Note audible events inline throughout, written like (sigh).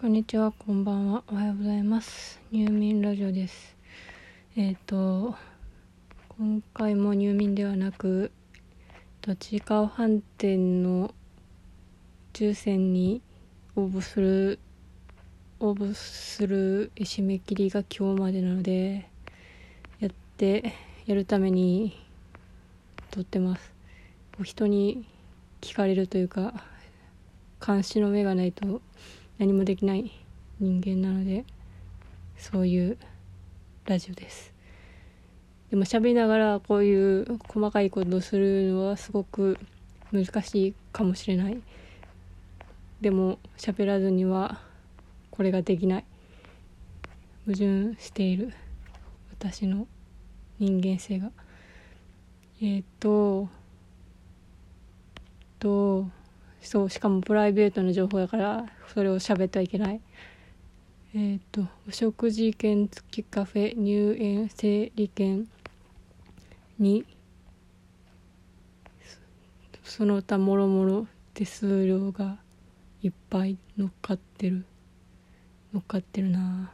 こんにちは、こんばんは。おはようございます。入眠ラジオです。えっ、と、今回も入眠ではなく、とちいかわ飯店の抽選に応募する、応募する締め切りが今日までなので、やって、やるために撮ってます。こう人に聞かれるというか、監視の目がないと何もできない人間なのでそういうラジオです。でも喋りながらこういう細かいことをするのはすごく難しいかもしれない。でも喋らずにはこれができない。矛盾している私の人間性が。えっ、ととそうしかもプライベートな情報だからそれを喋ってはいけない。えっ、とお食事券付きカフェ入園整理券にその他もろもろ手数料がいっぱい乗っかってる。乗っかってるな。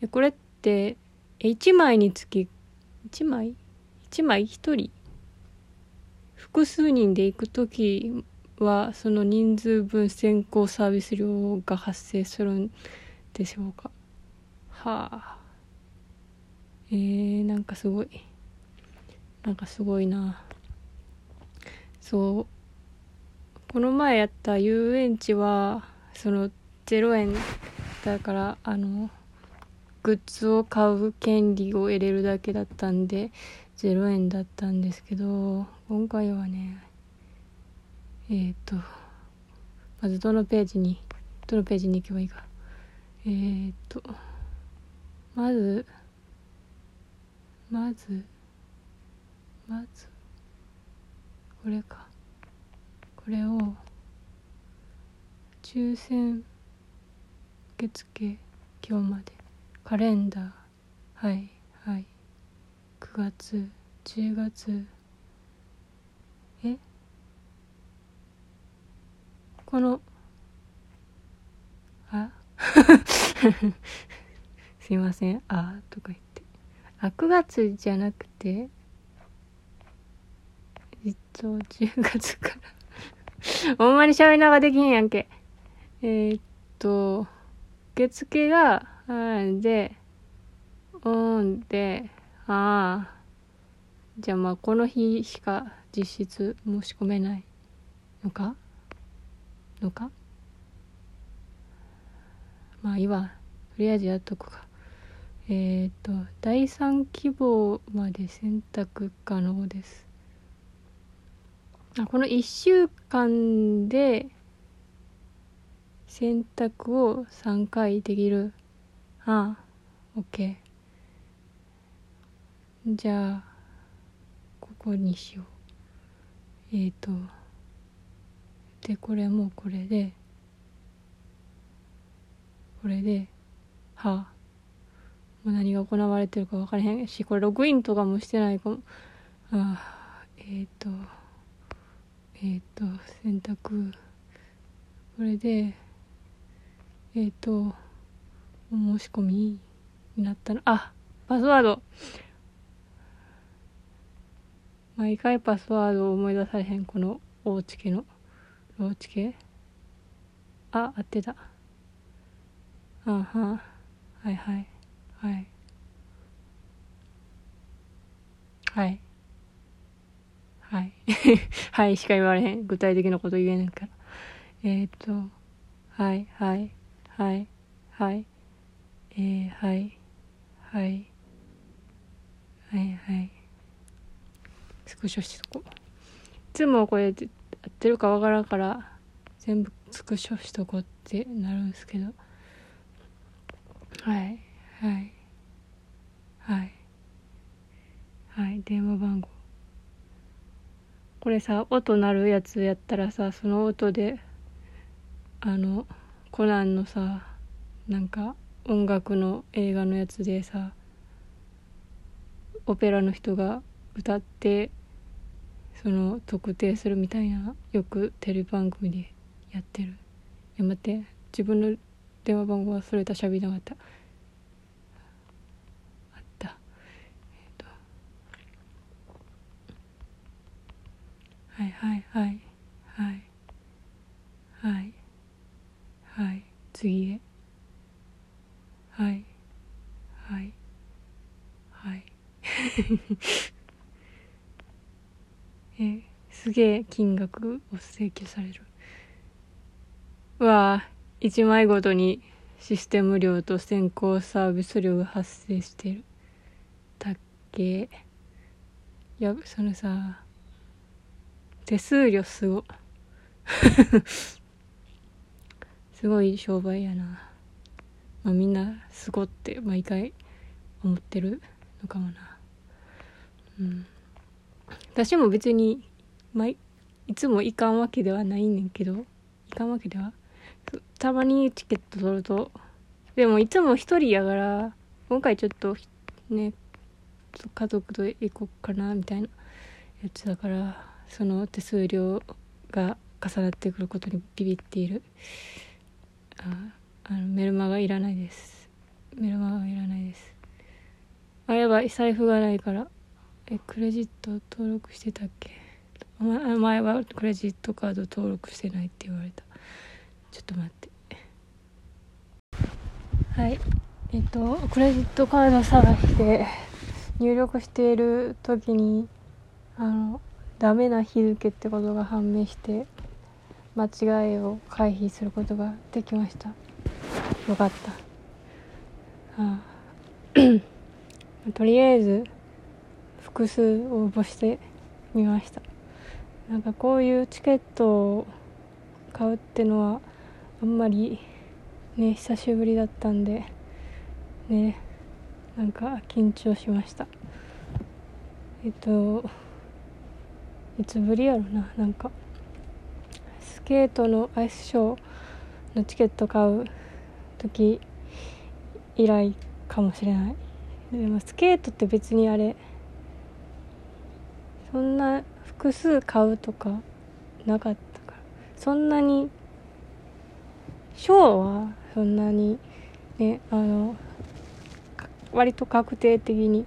でこれって1枚につき1枚？1枚？1人？複数人で行く時はその人数分先行サービス料が発生するんでしょうか？はあえー、なんかすごい。なんかすごいな。そう。この前やった遊園地はその0円だからあのグッズを買う権利を得れるだけだったんで0円だったんですけど今回はねえっ、ー、とまずどのページにどのページに行けばいいか。えっ、ー、とまずまずまずこれか。これを抽選受付今日まで。カレンダー。はいはい。9月10月えこのあ？(laughs) すいません。あとか言って。あ9月じゃなくてえっと10月から。(laughs) ほんまに喋りながらできへんやんけ。えー、っと受付がはいでうんでああじゃあまあこの日しか実質申し込めないのか？のか？まあいいわ。とりあえずやっとくか。えっ、ー、と第3希望まで選択可能です。あこの1週間で選択を3回できる。ああ OK じゃあここにしよう。えっ、ー、とでこれもこれでこれではあもう何が行われてるか分からへん。しこれログインとかもしてないかも。ああえっ、ー、とえっ、ー、と選択。これでえっ、ー、とお申し込みになったの。あパスワード。毎回パスワードを思い出されへんこの大チケの。ローチケあ合ってた。あは。はいはい。はい。はい。はい。(laughs) はいしか言われへん。具体的なこと言えねんから。えっ、ー、とはいはいはいはいえー、はいはいはいはい。スクショしとこう。いつもこれってるかわからんから全部スクショしとこうってなるんですけど。はい。はい。はい。はい。電話番号。これさ音鳴るやつやったらさその音であのコナンのさなんか音楽の映画のやつでさオペラの人が歌ってその特定するみたいなよくテレビ番組でやってる。いや待って。自分の電話番号忘れたしゃべりなかった。あった。えっと。はいはいはいはい。はいはい。次へ。はいはいはい。えすげえ金額を請求される。うわ1枚ごとにシステム料と先行サービス料が発生してる。たっけいやそのさ手数料すご。(laughs) すごい商売やな。まあみんなすごって毎回思ってるのかもな。うん。私も別に毎いつも行かんわけではないねんけど行かんわけではたまにチケット取るとでもいつも一人やから今回ちょっとね家族と行こうかなみたいなやつだからその手数料が重なってくることにビビっている。ああのメルマガいらないです。メルマガいらないです。あやばい財布がないから。えクレジット登録してたっけ？前はクレジットカード登録してないって言われた。ちょっと待って。はい。えっとクレジットカード探して入力している時にあのダメな日付ってことが判明して間違いを回避することができました。よかった。ああ。(coughs) とりあえず複数応募してみました。なんかこういうチケットを買うってのはあんまりね久しぶりだったんでねなんか緊張しました。えっといつぶりやろななんか。スケートのアイスショーのチケット買う時以来かもしれない。でもスケートって別にあれそんな複数買うとかなかったからそんなにショーはそんなにねあの割と確定的に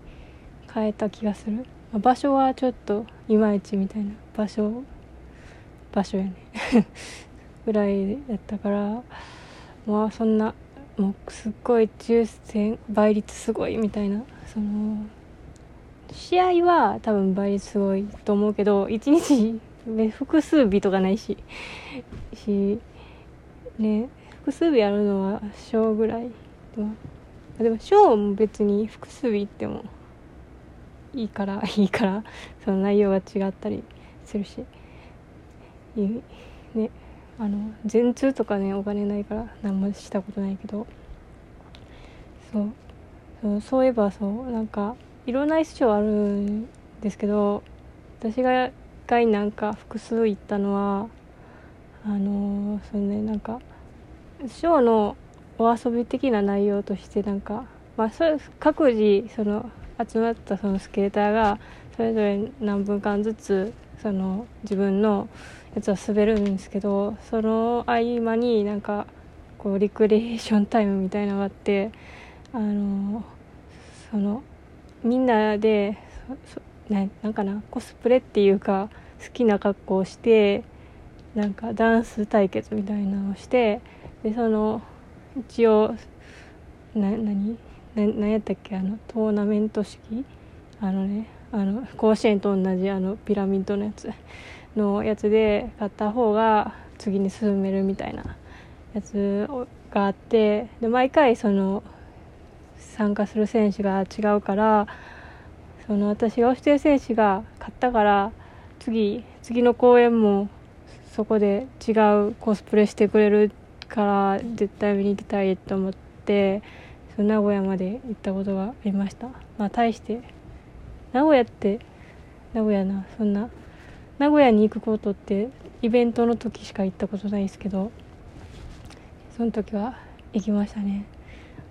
変えた気がする。場所はちょっといまいちみたいな場所場所やね。(laughs) ぐらいだったからまあそんなもうすっごい抽選倍率すごいみたいなその試合は多分倍率すごいと思うけど1日複数日とかないししね複数日やるのはショーぐらいでもショーも別に複数日行ってもいいから (laughs) いいからその内容が違ったりするし。ねあの全通とかねお金ないから何もしたことないけど。そう。そうそういえばそうなんかいろんな衣装あるんですけど私が一回なんか複数行ったのはあのそうねなんかショーのお遊び的な内容としてなんか、まあ、そ各自その集まったそのスケーターがそれぞれ何分間ずつその自分のやつは滑るんですけどその合間になんかこうリクリエーションタイムみたいなのがあってあのそのみんなでななんかなコスプレっていうか好きな格好をしてなんかダンス対決みたいなのをしてでその一応な何な何やったっけあのトーナメント式？あのねあの甲子園と同じあのピラミッドのやつ。のやつで買った方が次に進めるみたいなやつがあってで毎回その参加する選手が違うからその私が推してる選手が勝ったから次次の公演もそこで違うコスプレしてくれるから絶対見に行きたいと思ってその名古屋まで行ったことがありました。まあ対して名古屋って名古屋なそんな名古屋に行くことってイベントの時しか行ったことないですけどその時は行きましたね。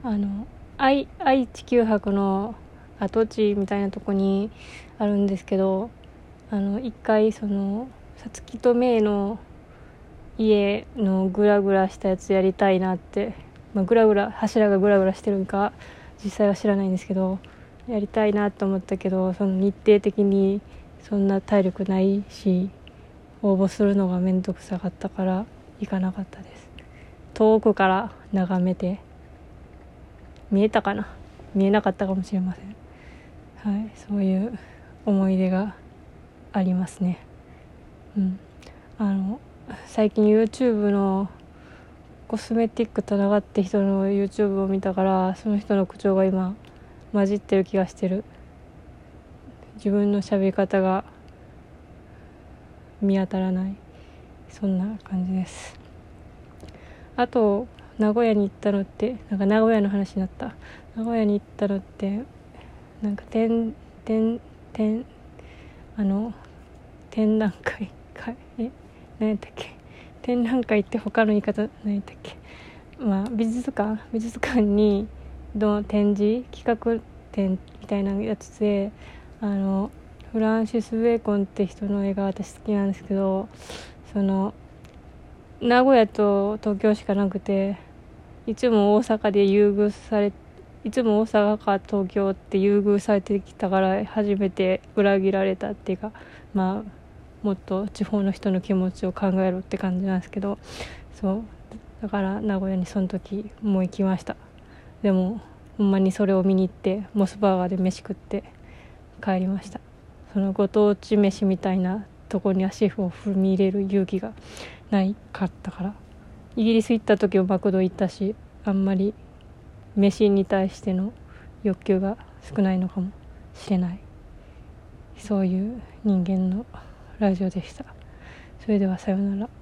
あの愛愛知九博の跡地みたいなとこにあるんですけどあの一回そのさつきとめいの家のグラグラしたやつやりたいなってまあ、ぐらぐら柱がぐらぐらしてるんか実際は知らないんですけどやりたいなと思ったけどその日程的にそんな体力ないし応募するのが面倒くさかったから行かなかったです。遠くから眺めて。見えたかな？見えなかったかもしれません。はいそういう思い出がありますね。うん。あの最近 YouTube のコスメティック田中って人の YouTube を見たからその人の口調が今混じってる気がしてる。自分の喋り方が見当たらない。そんな感じです。あと名古屋に行ったのってなんか名古屋の話になった。名古屋に行ったのってなんか展展展あの展覧会かえ何やったっけ？展覧会って他の言い方何やったっけ？まあ美術館？美術館にの展示？企画展みたいなやつであのフランシス・ベーコンって人の絵が私好きなんですけどその名古屋と東京しかなくていつも大阪で優遇されいつも大阪か東京って優遇されてきたから初めて裏切られたっていうかまあもっと地方の人の気持ちを考えろって感じなんですけどそう。だから名古屋にその時もう行きました。でもほんまにそれを見に行ってモスバーガーで飯食って帰りました。そのご当地飯みたいなとこに足を踏み入れる勇気がないかったからイギリス行った時もマクド行ったしあんまり飯に対しての欲求が少ないのかもしれない。そういう人間のラジオでした。それではさようなら。